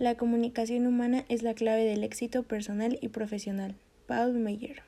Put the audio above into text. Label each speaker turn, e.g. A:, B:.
A: La comunicación humana es la clave del éxito personal y profesional. Paul Meyer